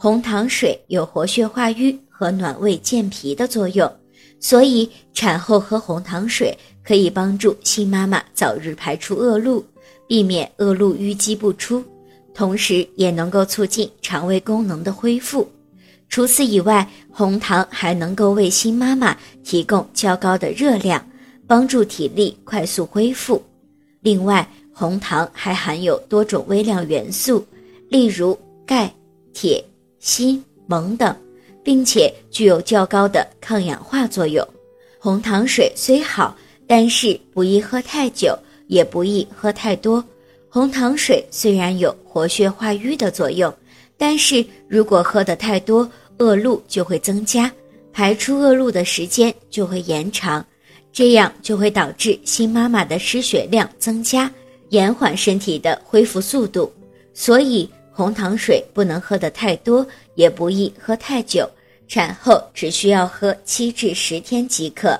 红糖水有活血化瘀和暖胃健脾的作用，所以产后喝红糖水可以帮助新妈妈早日排出恶露，避免恶露淤积不出，同时也能够促进肠胃功能的恢复。除此以外，红糖还能够为新妈妈提供较高的热量，帮助体力快速恢复。另外，红糖还含有多种微量元素，例如钙、铁。锌、锰等，并且具有较高的抗氧化作用。红糖水虽好，但是不宜喝太久，也不宜喝太多。红糖水虽然有活血化瘀的作用，但是如果喝得太多，恶露就会增加，排出恶露的时间就会延长，这样就会导致新妈妈的失血量增加，延缓身体的恢复速度。所以。红糖水不能喝得太多，也不宜喝太久。产后只需要喝七至十天即可。